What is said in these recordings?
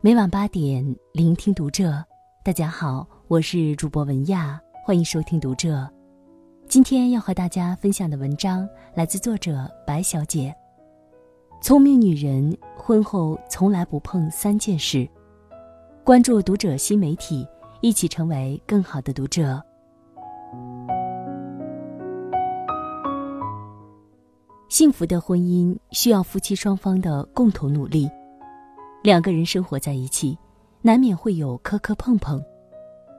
每晚八点，聆听读者。大家好，我是主播文亚，欢迎收听读者。今天要和大家分享的文章来自作者白小姐。聪明女人婚后从来不碰三件事。关注读者新媒体，一起成为更好的读者。幸福的婚姻需要夫妻双方的共同努力。两个人生活在一起，难免会有磕磕碰碰，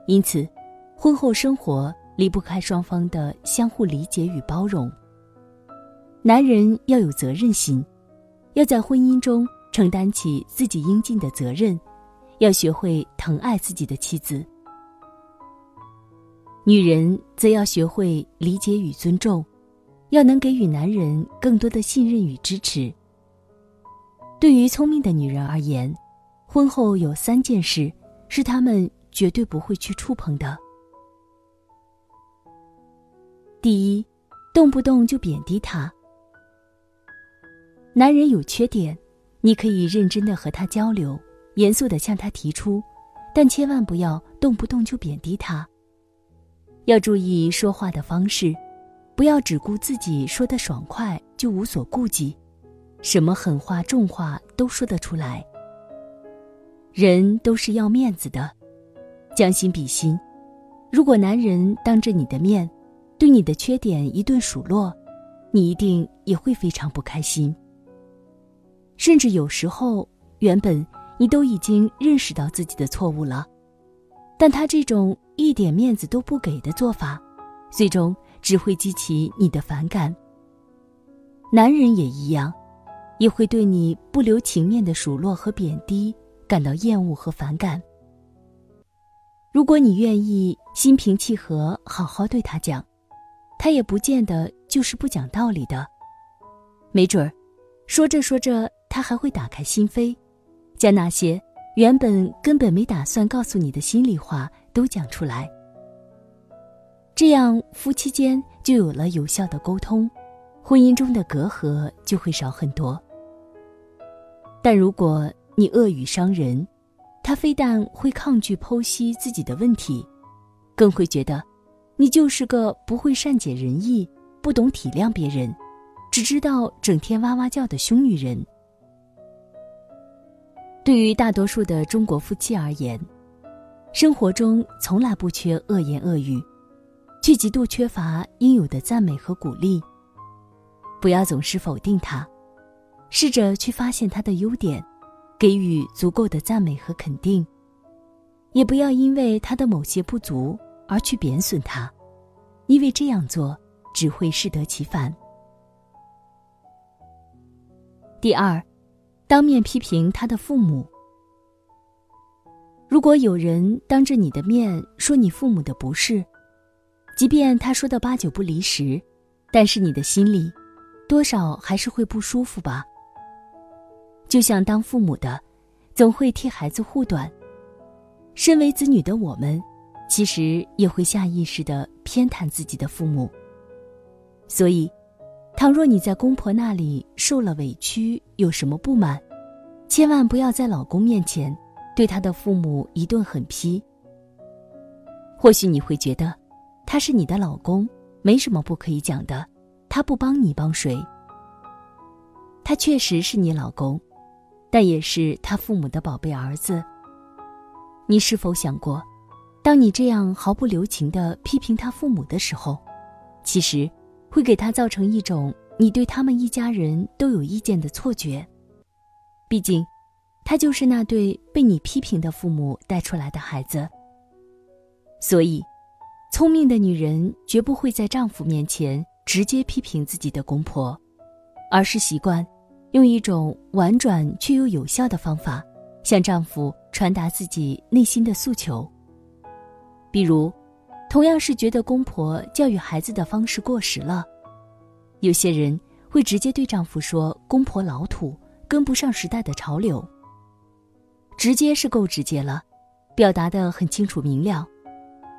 因此，婚后生活离不开双方的相互理解与包容。男人要有责任心，要在婚姻中承担起自己应尽的责任，要学会疼爱自己的妻子。女人则要学会理解与尊重，要能给予男人更多的信任与支持。对于聪明的女人而言，婚后有三件事是她们绝对不会去触碰的。第一，动不动就贬低他。男人有缺点，你可以认真的和他交流，严肃的向他提出，但千万不要动不动就贬低他。要注意说话的方式，不要只顾自己说的爽快就无所顾忌。什么狠话重话都说得出来。人都是要面子的，将心比心。如果男人当着你的面，对你的缺点一顿数落，你一定也会非常不开心。甚至有时候，原本你都已经认识到自己的错误了，但他这种一点面子都不给的做法，最终只会激起你的反感。男人也一样。也会对你不留情面的数落和贬低感到厌恶和反感。如果你愿意心平气和好好对他讲，他也不见得就是不讲道理的。没准儿，说着说着，他还会打开心扉，将那些原本根本没打算告诉你的心里话都讲出来。这样，夫妻间就有了有效的沟通，婚姻中的隔阂就会少很多。但如果你恶语伤人，他非但会抗拒剖析自己的问题，更会觉得你就是个不会善解人意、不懂体谅别人、只知道整天哇哇叫的凶女人。对于大多数的中国夫妻而言，生活中从来不缺恶言恶语，却极度缺乏应有的赞美和鼓励。不要总是否定他。试着去发现他的优点，给予足够的赞美和肯定，也不要因为他的某些不足而去贬损他，因为这样做只会适得其反。第二，当面批评他的父母。如果有人当着你的面说你父母的不是，即便他说的八九不离十，但是你的心里，多少还是会不舒服吧。就像当父母的，总会替孩子护短。身为子女的我们，其实也会下意识的偏袒自己的父母。所以，倘若你在公婆那里受了委屈，有什么不满，千万不要在老公面前对他的父母一顿狠批。或许你会觉得，他是你的老公，没什么不可以讲的，他不帮你帮谁？他确实是你老公。但也是他父母的宝贝儿子。你是否想过，当你这样毫不留情的批评他父母的时候，其实会给他造成一种你对他们一家人都有意见的错觉。毕竟，他就是那对被你批评的父母带出来的孩子。所以，聪明的女人绝不会在丈夫面前直接批评自己的公婆，而是习惯。用一种婉转却又有效的方法，向丈夫传达自己内心的诉求。比如，同样是觉得公婆教育孩子的方式过时了，有些人会直接对丈夫说：“公婆老土，跟不上时代的潮流。”直接是够直接了，表达的很清楚明了。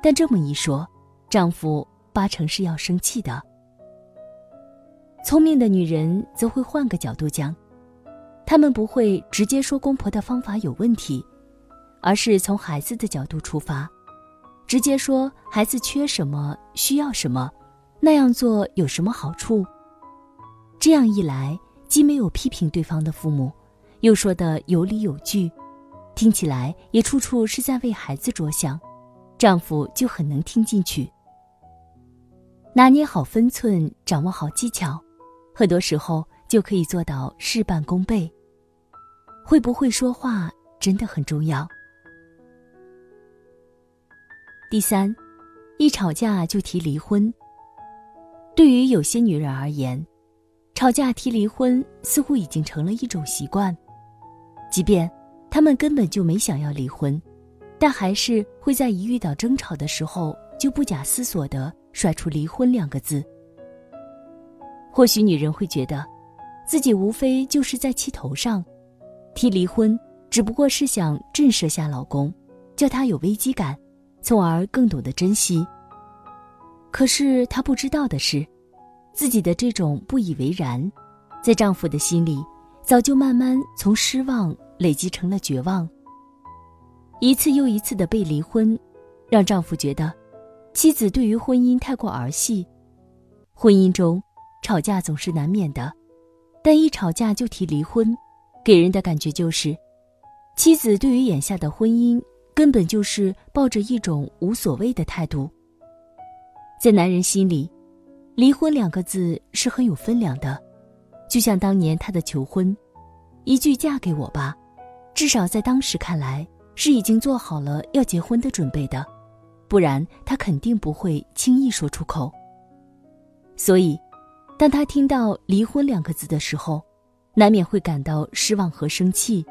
但这么一说，丈夫八成是要生气的。聪明的女人则会换个角度讲，她们不会直接说公婆的方法有问题，而是从孩子的角度出发，直接说孩子缺什么、需要什么，那样做有什么好处。这样一来，既没有批评对方的父母，又说得有理有据，听起来也处处是在为孩子着想，丈夫就很能听进去。拿捏好分寸，掌握好技巧，很多时候就可以做到事半功倍。会不会说话真的很重要。第三，一吵架就提离婚。对于有些女人而言，吵架提离婚似乎已经成了一种习惯，即便他们根本就没想要离婚，但还是会在一遇到争吵的时候就不假思索的甩出“离婚”两个字。或许女人会觉得，自己无非就是在气头上，提离婚只不过是想震慑下老公，叫他有危机感，从而更懂得珍惜。可是她不知道的是。自己的这种不以为然，在丈夫的心里，早就慢慢从失望累积成了绝望。一次又一次的被离婚，让丈夫觉得妻子对于婚姻太过儿戏。婚姻中吵架总是难免的，但一吵架就提离婚，给人的感觉就是妻子对于眼下的婚姻根本就是抱着一种无所谓的态度。在男人心里。离婚两个字是很有分量的，就像当年他的求婚，一句“嫁给我吧”，至少在当时看来是已经做好了要结婚的准备的，不然他肯定不会轻易说出口。所以，当他听到“离婚”两个字的时候，难免会感到失望和生气。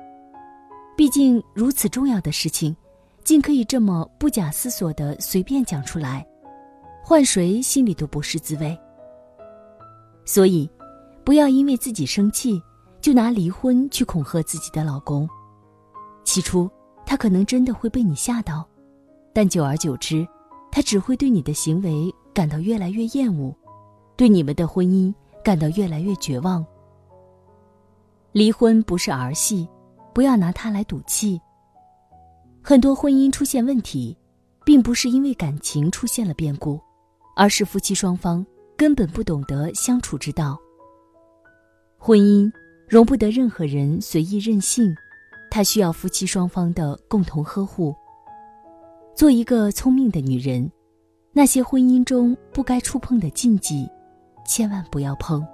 毕竟如此重要的事情，竟可以这么不假思索的随便讲出来。换谁心里都不是滋味。所以，不要因为自己生气，就拿离婚去恐吓自己的老公。起初，他可能真的会被你吓到，但久而久之，他只会对你的行为感到越来越厌恶，对你们的婚姻感到越来越绝望。离婚不是儿戏，不要拿它来赌气。很多婚姻出现问题，并不是因为感情出现了变故。而是夫妻双方根本不懂得相处之道。婚姻容不得任何人随意任性，它需要夫妻双方的共同呵护。做一个聪明的女人，那些婚姻中不该触碰的禁忌，千万不要碰。